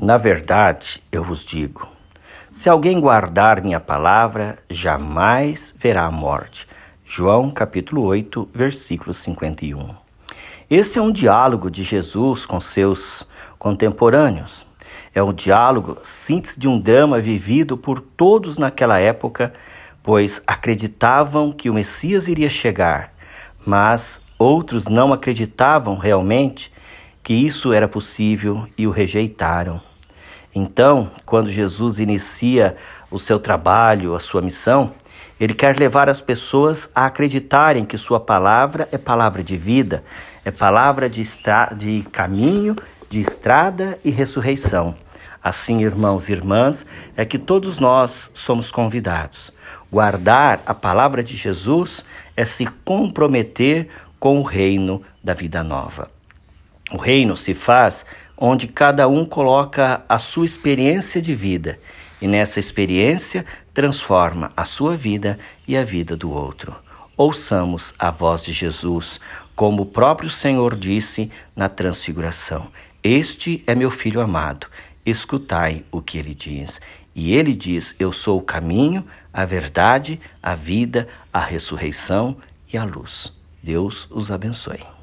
Na verdade, eu vos digo: se alguém guardar minha palavra, jamais verá a morte. João capítulo 8, versículo 51. Esse é um diálogo de Jesus com seus contemporâneos. É um diálogo, síntese de um drama vivido por todos naquela época, pois acreditavam que o Messias iria chegar, mas outros não acreditavam realmente que isso era possível e o rejeitaram. Então, quando Jesus inicia o seu trabalho, a sua missão, ele quer levar as pessoas a acreditarem que sua palavra é palavra de vida, é palavra de, de caminho, de estrada e ressurreição. Assim, irmãos e irmãs, é que todos nós somos convidados. Guardar a palavra de Jesus é se comprometer com o reino da vida nova. O reino se faz onde cada um coloca a sua experiência de vida e nessa experiência transforma a sua vida e a vida do outro. Ouçamos a voz de Jesus, como o próprio Senhor disse na Transfiguração: Este é meu filho amado, escutai o que ele diz. E ele diz: Eu sou o caminho, a verdade, a vida, a ressurreição e a luz. Deus os abençoe.